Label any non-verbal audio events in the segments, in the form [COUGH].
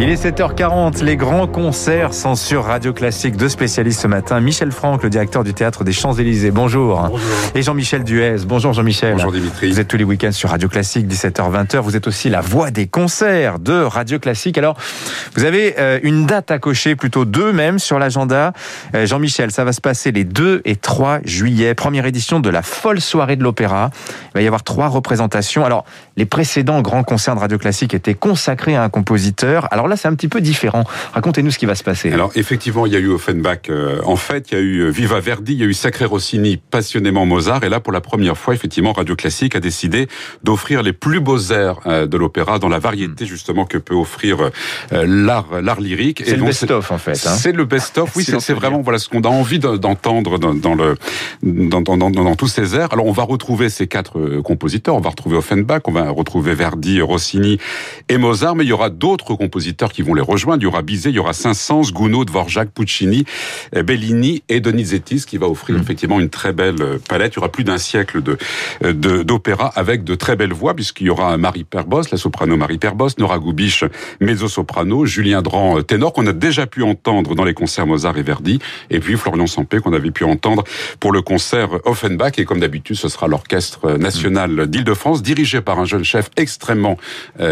Il est 7h40, les grands concerts sont sur Radio Classique. Deux spécialistes ce matin, Michel Franck, le directeur du théâtre des Champs-Élysées. Bonjour. Bonjour. Et Jean-Michel Duez. Bonjour Jean-Michel. Bonjour Dimitri. Vous êtes tous les week-ends sur Radio Classique, 17h-20h. Vous êtes aussi la voix des concerts de Radio Classique. Alors, vous avez euh, une date à cocher, plutôt deux même, sur l'agenda. Euh, Jean-Michel, ça va se passer les 2 et 3 juillet. Première édition de la folle soirée de l'opéra. Il va y avoir trois représentations. Alors, les précédents grands concerts de Radio Classique étaient consacrés à un compositeur. Alors là, c'est un petit peu différent. Racontez-nous ce qui va se passer. Alors effectivement, il y a eu Offenbach euh, en fait, il y a eu euh, Viva Verdi, il y a eu Sacré Rossini, passionnément Mozart, et là pour la première fois, effectivement, Radio Classique a décidé d'offrir les plus beaux airs euh, de l'opéra dans la variété justement que peut offrir l'art l'art lyrique. C'est le best-of en fait. Hein. C'est le best-of, oui, [LAUGHS] c'est vraiment voilà ce qu'on a envie d'entendre dans, dans, le dans, dans, dans, tous ces airs. Alors on va retrouver ces quatre compositeurs, on va retrouver Offenbach, on va retrouver Verdi, Rossini et Mozart, mais il y aura d'autres compositeurs qui vont les rejoindre. Il y aura Bizet, il y aura Saint-Saëns, Gounod, Dvorak, Puccini, eh, Bellini et Donizetti, ce qui va offrir mm. effectivement une très belle euh, palette. Il y aura plus d'un siècle de euh, d'opéra avec de très belles voix, puisqu'il y aura Marie Perbos, la soprano Marie Perbos, Nora Goubiche, mezzo-soprano, Julien Dran, euh, ténor, qu'on a déjà pu entendre dans les concerts Mozart et Verdi, et puis Florian Sampé, qu'on avait pu entendre pour le concert Offenbach. Et comme d'habitude, ce sera l'Orchestre national d'Île-de-France, dirigé par un jeune chef extrêmement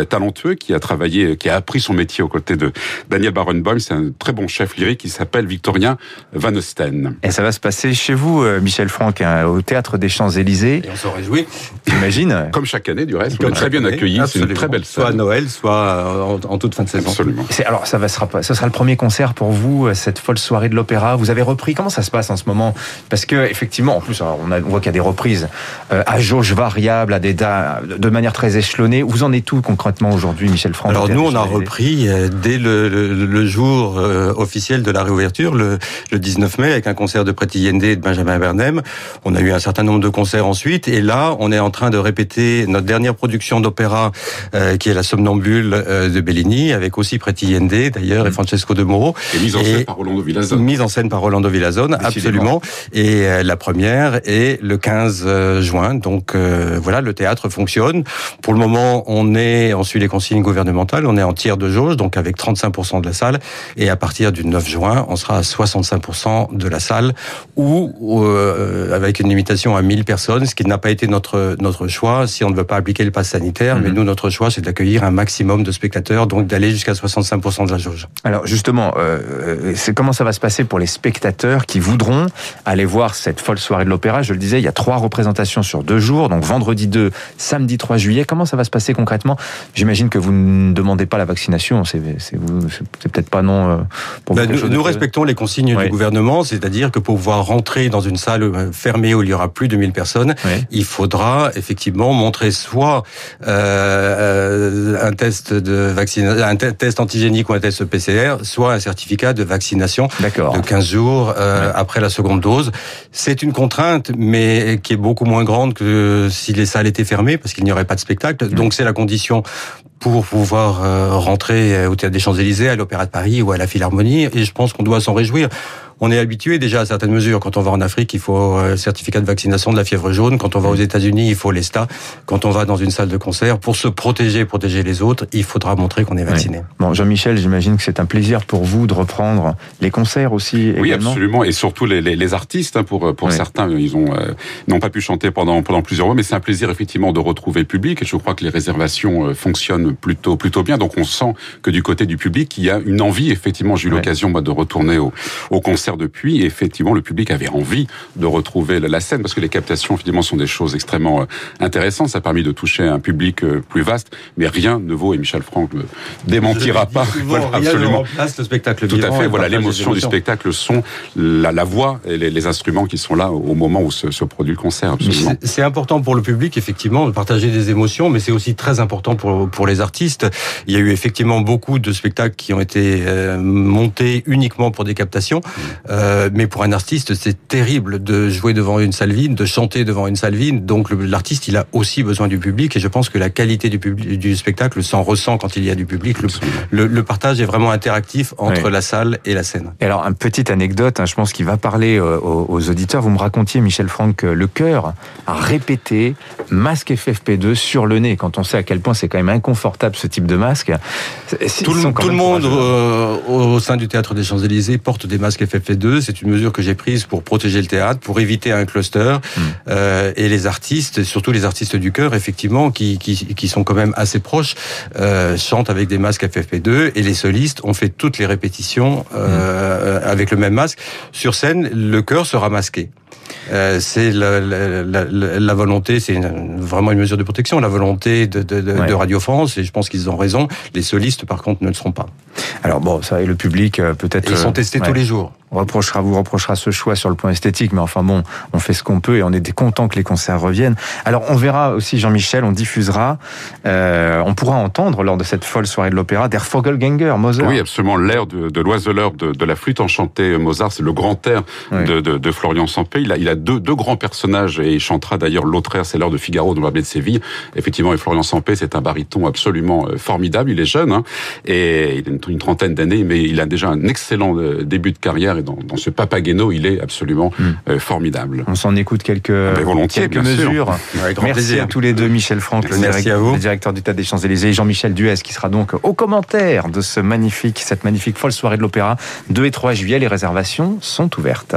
talentueux, qui a travaillé, qui a appris son métier aux côtés de Daniel Barenboim. C'est un très bon chef lyrique qui s'appelle Victorien Van Osten. Et ça va se passer chez vous, euh, Michel Franck, hein, au Théâtre des Champs-Élysées. Et on s'en réjouit. J'imagine. [LAUGHS] Comme chaque année, du reste. On est très bien accueillis. C'est une très belle salle. Soit à Noël, soit en, toute fin de saison. Absolument. Alors, ça va, sera, ce sera le premier concert pour vous, euh, cette folle soirée de l'opéra. Vous avez repris. Comment ça se passe en ce moment? Parce que, effectivement, en plus, on, a, on voit qu'il y a des reprises euh, à jauge variable, à des de manière très échelonnée. Vous en êtes tout concrètement aujourd'hui, Michel Franck Alors, nous, on a repris dès le, le, jour officiel de la réouverture, le, le 19 mai, avec un concert de Pretty Yende et de Benjamin Bernem. On a eu un certain nombre de concerts ensuite, et là, on est en train de répéter notre dernière production d'opéra, euh, qui est La Somnambule euh, de Bellini, avec aussi Pretty Yende, d'ailleurs, et Francesco de Moro. Et mise en scène par Rolando Villazone. Mise en scène par Rolando Villazone, absolument. Et euh, la première est le 15 juin, donc voilà, le théâtre fonctionne. Pour le moment, on est, on suit les consignes gouvernementales, on est en tiers de jauge, donc avec 35% de la salle, et à partir du 9 juin, on sera à 65% de la salle, ou euh, avec une limitation à 1000 personnes, ce qui n'a pas été notre notre choix si on ne veut pas appliquer le pass sanitaire. Mais mhm. nous, notre choix, c'est d'accueillir un maximum de spectateurs, donc d'aller jusqu'à 65% de la jauge. Alors justement, euh, c'est comment ça va se passer pour les spectateurs qui voudront aller voir cette folle soirée de l'opéra? Je le disais, il y a trois représentations sur deux jours, donc vendredi 2, samedi 3 juillet. Comment ça va se passer concrètement? J'imagine que vous ne demandez pas la vaccination, c'est peut-être pas non euh, pour. Ben, nous, nous respectons les consignes du gouvernement, c'est-à-dire que pour pouvoir rentrer dans une salle euh, fermée où il y aura plus de 1000 personnes, il faudra effectivement montrer soit euh, un test de vaccination, un test antigénique ou un test PCR, soit un certificat de vaccination de 15 jours euh, après la seconde dose. C'est une contrainte, mais qui est beaucoup moins grande que si les salles étaient fermées, parce qu'il n'y aurait pas de spectacle. Donc c'est la condition pour pouvoir euh, rentrer au Théâtre des Champs-Élysées, à l'Opéra de Paris ou à la Philharmonie. Et je pense qu'on doit s'en réjouir on est habitué déjà à certaines mesures. Quand on va en Afrique, il faut un certificat de vaccination de la fièvre jaune. Quand on va aux États-Unis, il faut l'ESTA. Quand on va dans une salle de concert, pour se protéger, protéger les autres, il faudra montrer qu'on est vacciné. Bon, Jean-Michel, j'imagine que c'est un plaisir pour vous de reprendre les concerts aussi. Oui, absolument, et surtout les, les, les artistes. Hein, pour pour certains, ils ont euh, n'ont pas pu chanter pendant pendant plusieurs mois, mais c'est un plaisir effectivement de retrouver le public. Et je crois que les réservations euh, fonctionnent plutôt plutôt bien. Donc on sent que du côté du public, il y a une envie. Effectivement, j'ai eu l'occasion de retourner au, au concert depuis. Et effectivement, le public avait envie de retrouver la scène parce que les captations, finalement, sont des choses extrêmement euh, intéressantes. Ça a permis de toucher un public euh, plus vaste, mais rien ne vaut, et Michel Franck ne démentira pas. [LAUGHS] voilà, absolument. le spectacle Tout à fait. Voilà, l'émotion du spectacle, le son, la, la voix et les, les, instruments qui sont là au moment où se, se produit le concert. Absolument. C'est important pour le public, effectivement, de partager des émotions, mais c'est aussi très important pour, pour les artistes. Il y a eu effectivement beaucoup de spectacles qui ont été euh, montés uniquement pour des captations. Euh, mais pour un artiste, c'est terrible de jouer devant une salle vide, de chanter devant une salle vide. Donc l'artiste, il a aussi besoin du public et je pense que la qualité du, public, du spectacle s'en ressent quand il y a du public. Le, le, partage est vraiment interactif entre la salle et la scène. Et alors, une petite anecdote, hein, je pense qu'il va parler euh, aux, aux, auditeurs. Vous me racontiez, Michel Franck, le chœur a répété masque FFP2 sur le nez. Quand on sait à quel point c'est quand même inconfortable ce type de masque. Tout le, tout le monde euh, au sein du théâtre des Champs-Élysées porte des masques FFP2. C'est une mesure que j'ai prise pour protéger le théâtre, pour éviter un cluster. Hmm. Euh, et les artistes, surtout les artistes du chœur, effectivement, qui, qui, qui sont quand même assez proches, euh, chantent avec des masques FFP2. Et les solistes ont fait toutes les répétitions euh, hmm. avec le même masque. Sur scène, le chœur sera masqué. Euh, c'est la, la, la, la, volonté, c'est vraiment une mesure de protection, la volonté de, de, de, Radio France, et je pense qu'ils ont raison. Les solistes, par contre, ne le seront pas. Alors bon, ça et le public euh, peut-être. Ils sont testés tous les jours reprochera, vous reprochera ce choix sur le point esthétique, mais enfin bon, on fait ce qu'on peut et on est content que les concerts reviennent. Alors on verra aussi Jean-Michel, on diffusera, euh, on pourra entendre lors de cette folle soirée de l'opéra Der Vogelgänger, Mozart. Oui, absolument, l'air de, de l'oiseleur de, de, la flûte enchantée Mozart, c'est le grand air de, de, de, Florian Sampé. Il a, il a deux, deux grands personnages et il chantera d'ailleurs l'autre air, c'est l'heure de Figaro dans la baie de Séville. Effectivement, et Florian Sampé, c'est un baryton absolument euh, formidable. Il est jeune hein, et il a une, trentaine d'années, mais il a déjà un excellent euh, début de carrière et dans, dans ce papa il est absolument hmm. euh, formidable. On s'en écoute quelques, ah, quelques mesures. Merci à tous les deux, Michel Franck, le, directeur, du Théâtre des Champs-Élysées, et Jean-Michel Duès, qui sera donc au commentaire de ce magnifique, cette magnifique folle soirée de l'opéra. 2 et 3 juillet, les réservations sont ouvertes.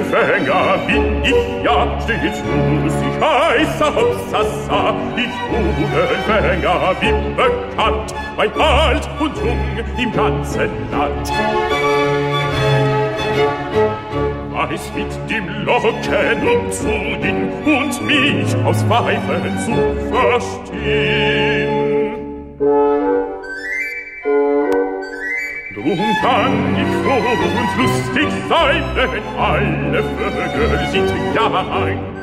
Fänger bin ich ja stets bloß, ich heiße Hopsassa, ich Rudelfänger bin bekannt, bei Wald halt und Jung im ganzen Land. Weiß mit dem Locken umzugehen und mich aus Pfeifen zu verstehen. Drum kann froh und lustig sein, wenn alle Vögel sind ja ein.